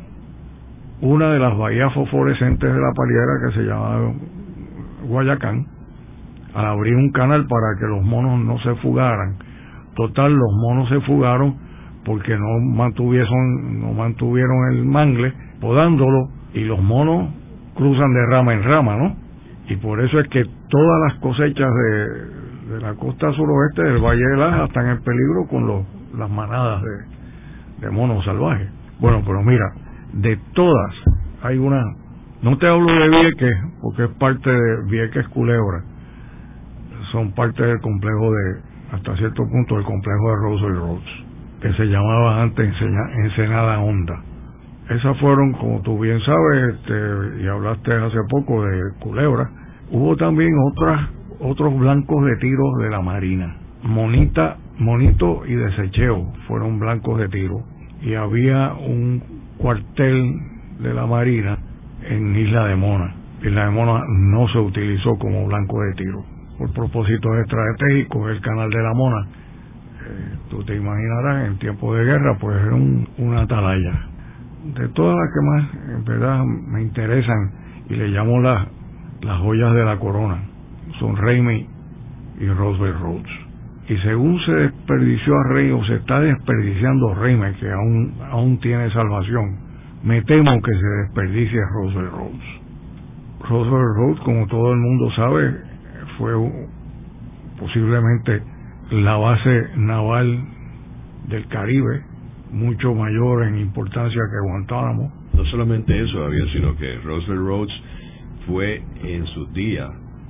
una de las bahías fosforescentes de la paliera que se llama Guayacán, al abrir un canal para que los monos no se fugaran. Total, los monos se fugaron porque no mantuvieron, no mantuvieron el mangle podándolo y los monos cruzan de rama en rama, ¿no? Y por eso es que todas las cosechas de, la costa suroeste del Valle de Laja están en peligro con los, las manadas de, de monos salvajes. Bueno, pero mira, de todas, hay una, no te hablo de Vieques, porque es parte de Vieques Culebra, son parte del complejo de, hasta cierto punto, del complejo de Russell Roads, que se llamaba antes Ensenada Honda. Esas fueron, como tú bien sabes, este, y hablaste hace poco de Culebra, hubo también otras, otros blancos de tiros de la Marina. Monita, Monito y Desecheo fueron blancos de tiro. Y había un cuartel de la Marina en Isla de Mona. Isla de Mona no se utilizó como blanco de tiro. Por propósitos estratégicos, el canal de la Mona, eh, tú te imaginarás, en tiempo de guerra, pues era un, una atalaya. De todas las que más, en verdad, me interesan y le llamo las, las joyas de la corona, son Raimi y Roosevelt Roads. Y según se desperdició a Rey o se está desperdiciando Raimi, que aún, aún tiene salvación, me temo que se desperdicie Roosevelt Roads. Roosevelt Roads, como todo el mundo sabe, fue posiblemente la base naval del Caribe, mucho mayor en importancia que Guantánamo. No solamente eso, Javier, sino que Roosevelt Roads fue en su día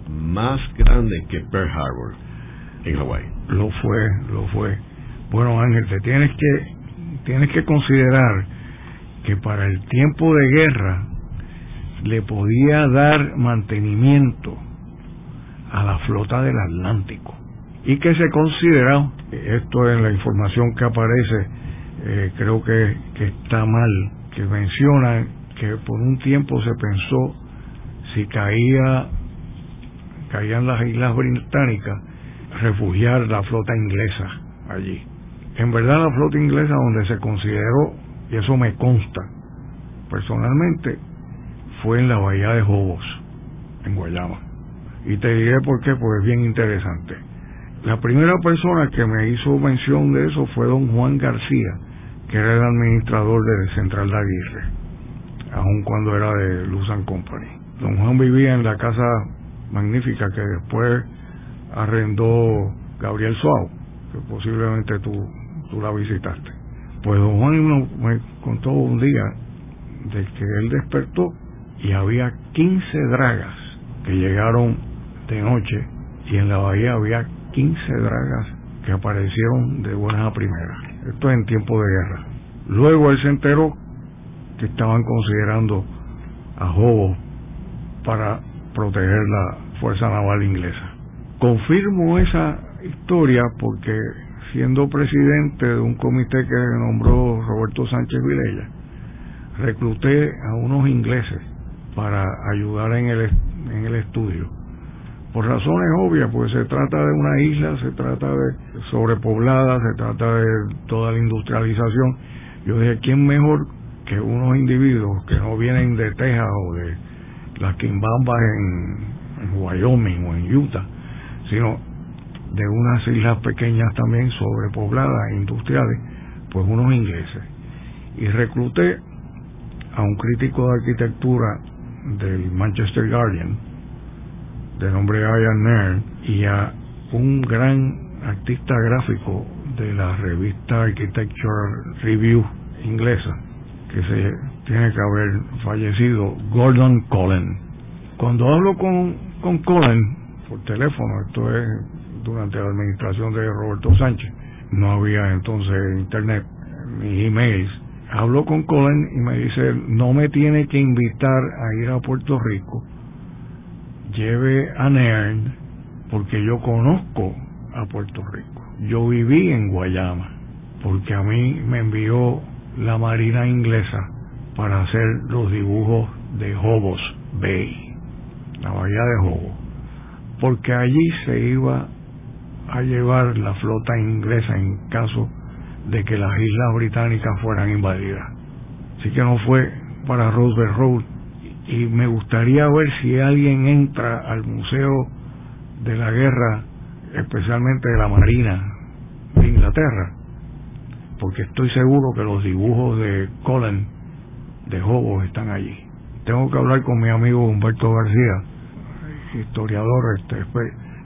más grande que Pearl Harbor en Hawái. Lo fue, lo fue. Bueno, Ángel, te tienes que tienes que considerar que para el tiempo de guerra le podía dar mantenimiento a la flota del Atlántico y que se considera, esto en la información que aparece, eh, creo que, que está mal, que menciona que por un tiempo se pensó si caía caían las islas británicas refugiar la flota inglesa allí. En verdad la flota inglesa donde se consideró, y eso me consta personalmente, fue en la bahía de Jobos, en Guayama. Y te diré por qué, porque es bien interesante. La primera persona que me hizo mención de eso fue don Juan García, que era el administrador de Central de Aguirre, aun cuando era de Luz Company. Don Juan vivía en la casa magnífica que después arrendó Gabriel Suau, que posiblemente tú, tú la visitaste. Pues don Juan me contó un día de que él despertó y había 15 dragas que llegaron de noche y en la bahía había 15 dragas que aparecieron de buenas a primeras. Esto en tiempo de guerra. Luego él se enteró que estaban considerando a Jobo para proteger la Fuerza Naval Inglesa. Confirmo esa historia porque siendo presidente de un comité que nombró Roberto Sánchez Vilella, recluté a unos ingleses para ayudar en el, en el estudio. Por razones obvias, pues se trata de una isla, se trata de sobrepoblada, se trata de toda la industrialización. Yo dije, ¿quién mejor que unos individuos que no vienen de Texas o de las Quimbambas en, en Wyoming o en Utah, sino de unas islas pequeñas también sobrepobladas, industriales, pues unos ingleses. Y recluté a un crítico de arquitectura del Manchester Guardian, de nombre Ian Nairn, y a un gran artista gráfico de la revista Architecture Review inglesa, que se tiene que haber fallecido, Gordon Cullen. Cuando hablo con, con Cullen por teléfono, esto es durante la administración de Roberto Sánchez, no había entonces internet ni emails, hablo con Colin y me dice, no me tiene que invitar a ir a Puerto Rico, lleve a Nairn, porque yo conozco a Puerto Rico. Yo viví en Guayama, porque a mí me envió la Marina Inglesa para hacer los dibujos de Hobos Bay, la bahía de Hobos, porque allí se iba a llevar la flota inglesa en caso de que las islas británicas fueran invadidas. Así que no fue para Roosevelt. Y me gustaría ver si alguien entra al Museo de la Guerra, especialmente de la Marina de Inglaterra, porque estoy seguro que los dibujos de Colin de Hobos están allí. Tengo que hablar con mi amigo Humberto García, historiador, este,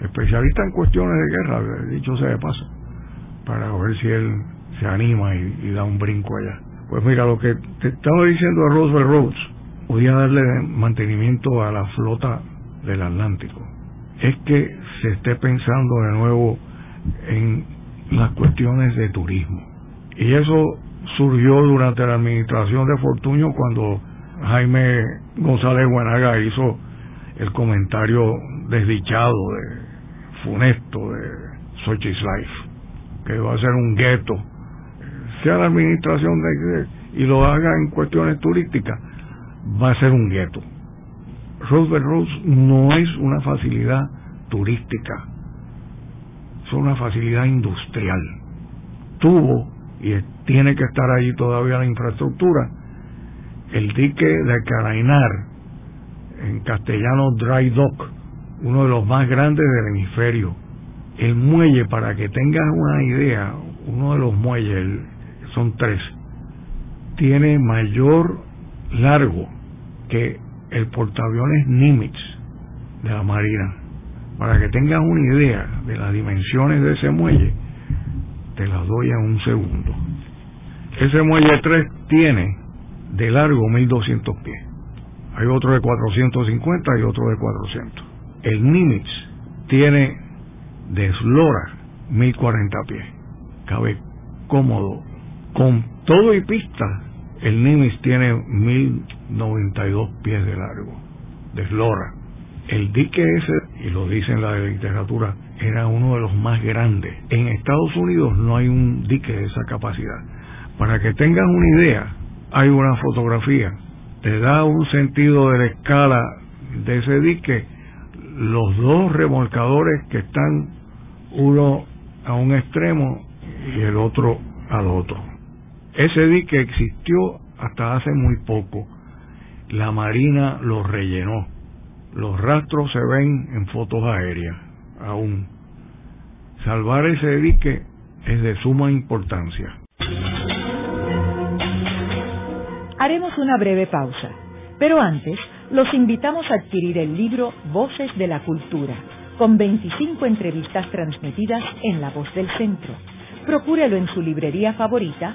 especialista en cuestiones de guerra, dicho sea de paso, para ver si él se anima y, da un brinco allá. Pues mira, lo que te estaba diciendo a Roosevelt Podía darle mantenimiento a la flota del Atlántico. Es que se esté pensando de nuevo en las cuestiones de turismo. Y eso surgió durante la administración de Fortuño cuando Jaime González Guanaga hizo el comentario desdichado, de funesto de Sochi's Life, que va a ser un gueto sea la administración de, y lo haga en cuestiones turísticas, va a ser un gueto. Roosevelt Roads no es una facilidad turística, es una facilidad industrial. Tuvo y tiene que estar ahí todavía la infraestructura. El dique de Carainar, en castellano Dry Dock, uno de los más grandes del hemisferio. El muelle, para que tengas una idea, uno de los muelles, son tres, tiene mayor largo que el portaaviones Nimitz de la Marina. Para que tengas una idea de las dimensiones de ese muelle, te las doy en un segundo. Ese muelle 3 tiene de largo 1200 pies. Hay otro de 450 y otro de 400. El Nimitz tiene de eslora 1040 pies. Cabe cómodo. Con todo y pista, el Nimitz tiene 1092 pies de largo, de eslora. El dique ese, y lo dice en la literatura, era uno de los más grandes. En Estados Unidos no hay un dique de esa capacidad. Para que tengan una idea, hay una fotografía. Te da un sentido de la escala de ese dique los dos remolcadores que están uno a un extremo y el otro al otro. Ese dique existió hasta hace muy poco. La Marina lo rellenó los rastros se ven en fotos aéreas aún. Salvar ese dique es de suma importancia. Haremos una breve pausa, pero antes los invitamos a adquirir el libro Voces de la Cultura, con 25 entrevistas transmitidas en La Voz del Centro. Procúrelo en su librería favorita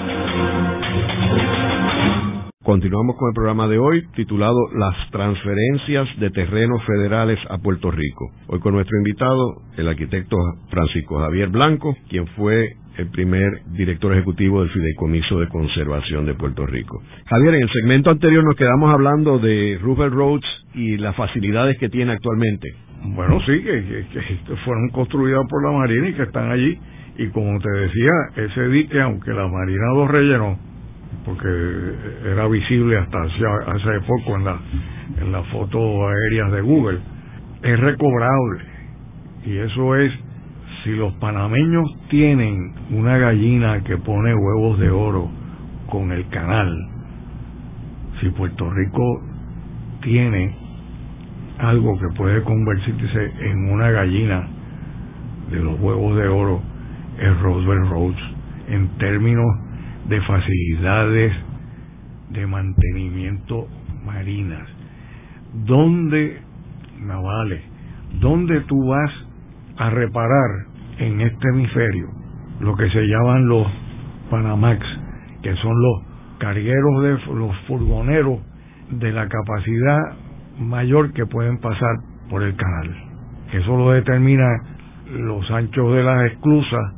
Continuamos con el programa de hoy titulado Las transferencias de terrenos federales a Puerto Rico. Hoy con nuestro invitado, el arquitecto Francisco Javier Blanco, quien fue el primer director ejecutivo del Fideicomiso de Conservación de Puerto Rico. Javier, en el segmento anterior nos quedamos hablando de Roosevelt Roads y las facilidades que tiene actualmente. Bueno, sí, que, fueron construidas por la Marina y que están allí. Y como te decía, ese dique, aunque la Marina lo rellenó, porque era visible hasta hace poco en la en las fotos aéreas de Google, es recobrable. Y eso es si los panameños tienen una gallina que pone huevos de oro con el canal, si Puerto Rico tiene algo que puede convertirse en una gallina de los huevos de oro, es Roosevelt Roads, en términos de facilidades de mantenimiento marinas. ¿Dónde, navales, dónde tú vas a reparar en este hemisferio lo que se llaman los Panamax, que son los cargueros de los furgoneros de la capacidad mayor que pueden pasar por el canal. Eso lo determina los anchos de las esclusas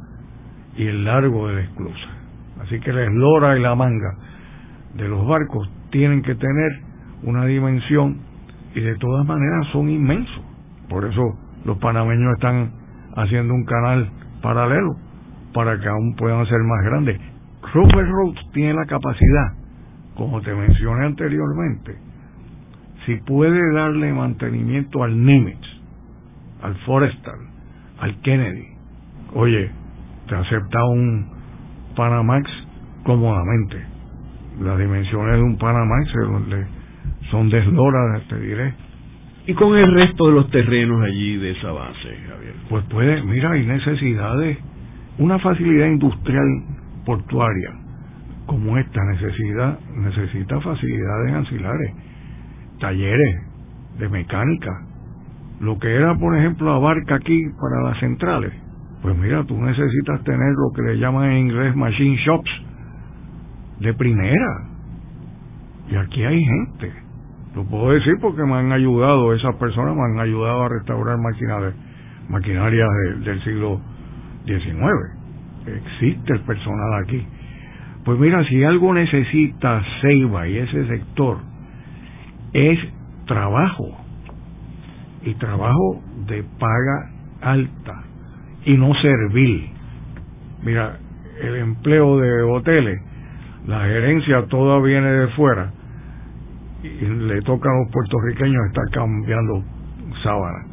y el largo de la esclusa. Así que la eslora y la manga de los barcos tienen que tener una dimensión y de todas maneras son inmensos. Por eso los panameños están haciendo un canal paralelo para que aún puedan ser más grandes. Rupert Roads tiene la capacidad, como te mencioné anteriormente, si puede darle mantenimiento al Nimitz, al Forestal, al Kennedy, oye, te acepta un Panamax cómodamente. Las dimensiones de un Panamax son desloradas, te diré. ¿Y con el resto de los terrenos allí de esa base, Javier? Pues puede, mira, hay necesidades, una facilidad industrial portuaria como esta necesidad necesita facilidades ancilares, talleres de mecánica, lo que era por ejemplo la barca aquí para las centrales, pues mira, tú necesitas tener lo que le llaman en inglés machine shops de primera. Y aquí hay gente lo puedo decir porque me han ayudado, esas personas me han ayudado a restaurar maquinaria, maquinaria del siglo XIX. existe el personal aquí. Pues mira, si algo necesita Ceiba y ese sector es trabajo y trabajo de paga alta y no servil. Mira, el empleo de hoteles, la gerencia toda viene de fuera y le toca a los puertorriqueños estar cambiando sábana.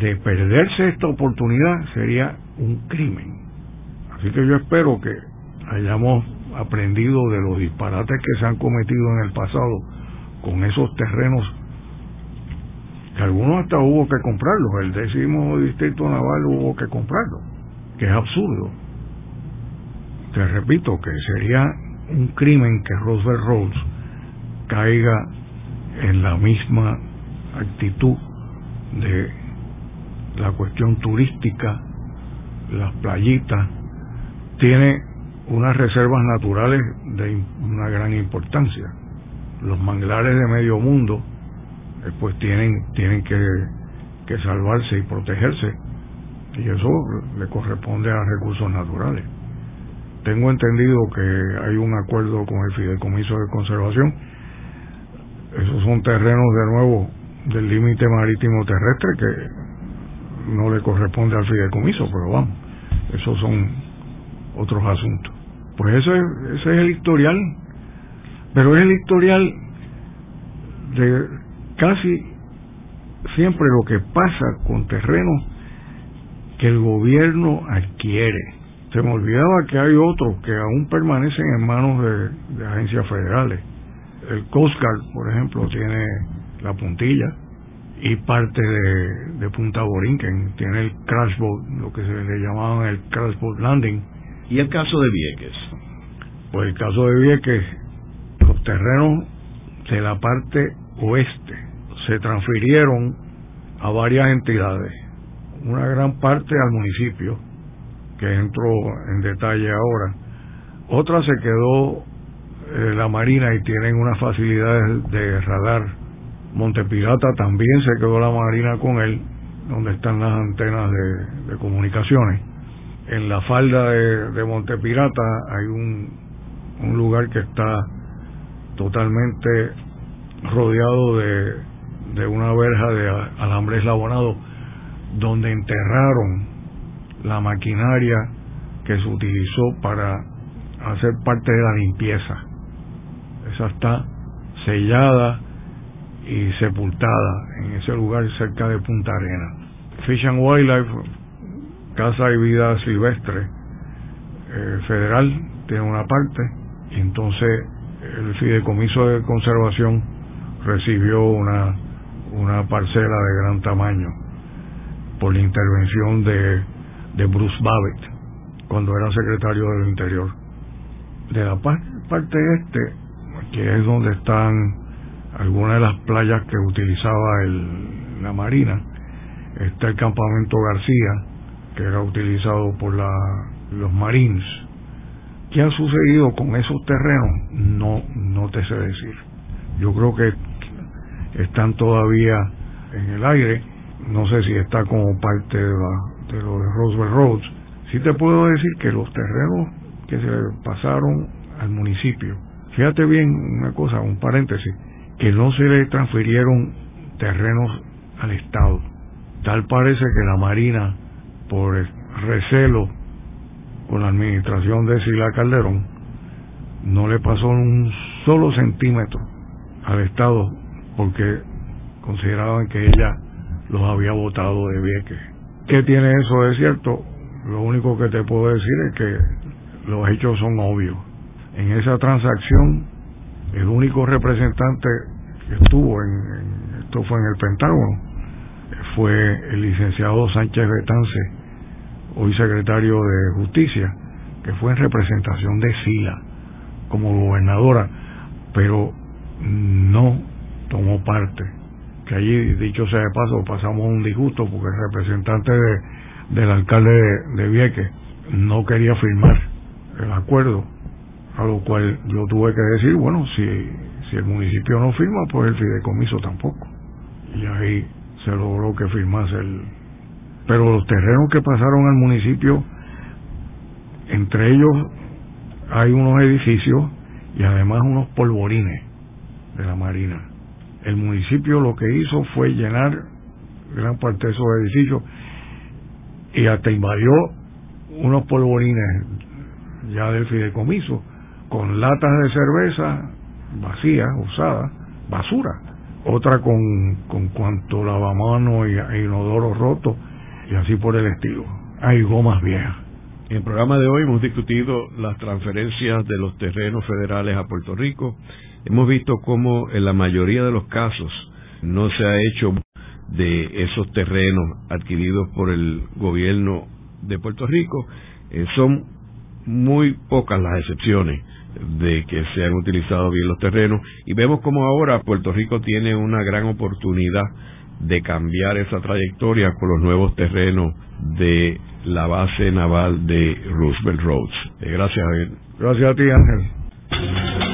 De perderse esta oportunidad sería un crimen. Así que yo espero que hayamos aprendido de los disparates que se han cometido en el pasado con esos terrenos que algunos hasta hubo que comprarlos, el décimo distrito naval hubo que comprarlo, que es absurdo. Te repito que sería un crimen que Roosevelt Roads caiga en la misma actitud de la cuestión turística, las playitas, tiene unas reservas naturales de una gran importancia. Los manglares de medio mundo pues tienen, tienen que, que salvarse y protegerse y eso le corresponde a recursos naturales. Tengo entendido que hay un acuerdo con el Fideicomiso de Conservación. Esos son terrenos de nuevo del límite marítimo terrestre que no le corresponde al fideicomiso, pero vamos, esos son otros asuntos. Pues eso ese es el historial, pero es el historial de casi siempre lo que pasa con terrenos que el gobierno adquiere. Se me olvidaba que hay otros que aún permanecen en manos de, agencias federales. El Coast Guard, por ejemplo, tiene la puntilla y parte de, de Punta Borinquen tiene el crash boat, lo que se le llamaban el crash boat landing. ¿Y el caso de Vieques? Pues el caso de Vieques, los terrenos de la parte oeste se transfirieron a varias entidades, una gran parte al municipio, que entro en detalle ahora, otra se quedó eh, la Marina y tienen unas facilidades de radar. Montepirata también se quedó la Marina con él, donde están las antenas de, comunicaciones. En la falda de, de Montepirata hay un, un lugar que está totalmente rodeado de, de una verja de alambre eslabonado donde enterraron la maquinaria que se utilizó para hacer parte de la limpieza. Esa está sellada y sepultada en ese lugar cerca de Punta Arena. Fish and Wildlife, Casa y Vida Silvestre eh, Federal, tiene una parte, entonces el Fideicomiso de Conservación recibió una, una parcela de gran tamaño por la intervención de, de Bruce Babbitt cuando era secretario del Interior. De la parte este, que es donde están algunas de las playas que utilizaba la Marina, está el campamento García, que era utilizado por la, los Marines. ¿Qué ha sucedido con esos terrenos? No, no te sé decir. Yo creo que están todavía en el aire. No sé si está como parte de, la, de lo de Roosevelt Roads. Sí te puedo decir que los terrenos que se pasaron al municipio, fíjate bien una cosa, un paréntesis, que no se le transfirieron terrenos al Estado. Tal parece que la Marina, por recelo con la administración de Sila Calderón, no le pasó un solo centímetro al Estado porque consideraban que ella los había votado de Vieques. ¿Qué tiene eso de cierto? Lo único que te puedo decir es que los hechos son obvios. En esa transacción, el único representante que estuvo en, esto fue en el Pentágono, fue el licenciado Sánchez Betance, hoy secretario de Justicia, que fue en representación de Sila como gobernadora, pero no tomó parte. Que allí, dicho sea de paso, pasamos un disgusto porque el representante de, del alcalde de, de Vieques no quería firmar el acuerdo, a lo cual yo tuve que decir, bueno, si, si el municipio no firma, pues el fideicomiso tampoco. Y ahí se logró que firmase el... Pero los terrenos que pasaron al municipio Entre ellos hay unos edificios y además unos polvorines de la Marina. El municipio lo que hizo fue llenar gran parte de esos edificios y hasta invadió unos polvorines ya del fideicomiso con latas de cerveza vacías, usadas, basura. Otra con, con cuanto lavamano y, e inodoro roto y así por el estilo. Hay gomas viejas. En el programa de hoy hemos discutido las transferencias de los terrenos federales a Puerto Rico. Hemos visto cómo en la mayoría de los casos no se ha hecho de esos terrenos adquiridos por el gobierno de Puerto Rico. Eh, son muy pocas las excepciones de que se han utilizado bien los terrenos y vemos como ahora Puerto Rico tiene una gran oportunidad de cambiar esa trayectoria con los nuevos terrenos de la base naval de Roosevelt Roads. Eh, gracias, Gracias a ti, Ángel.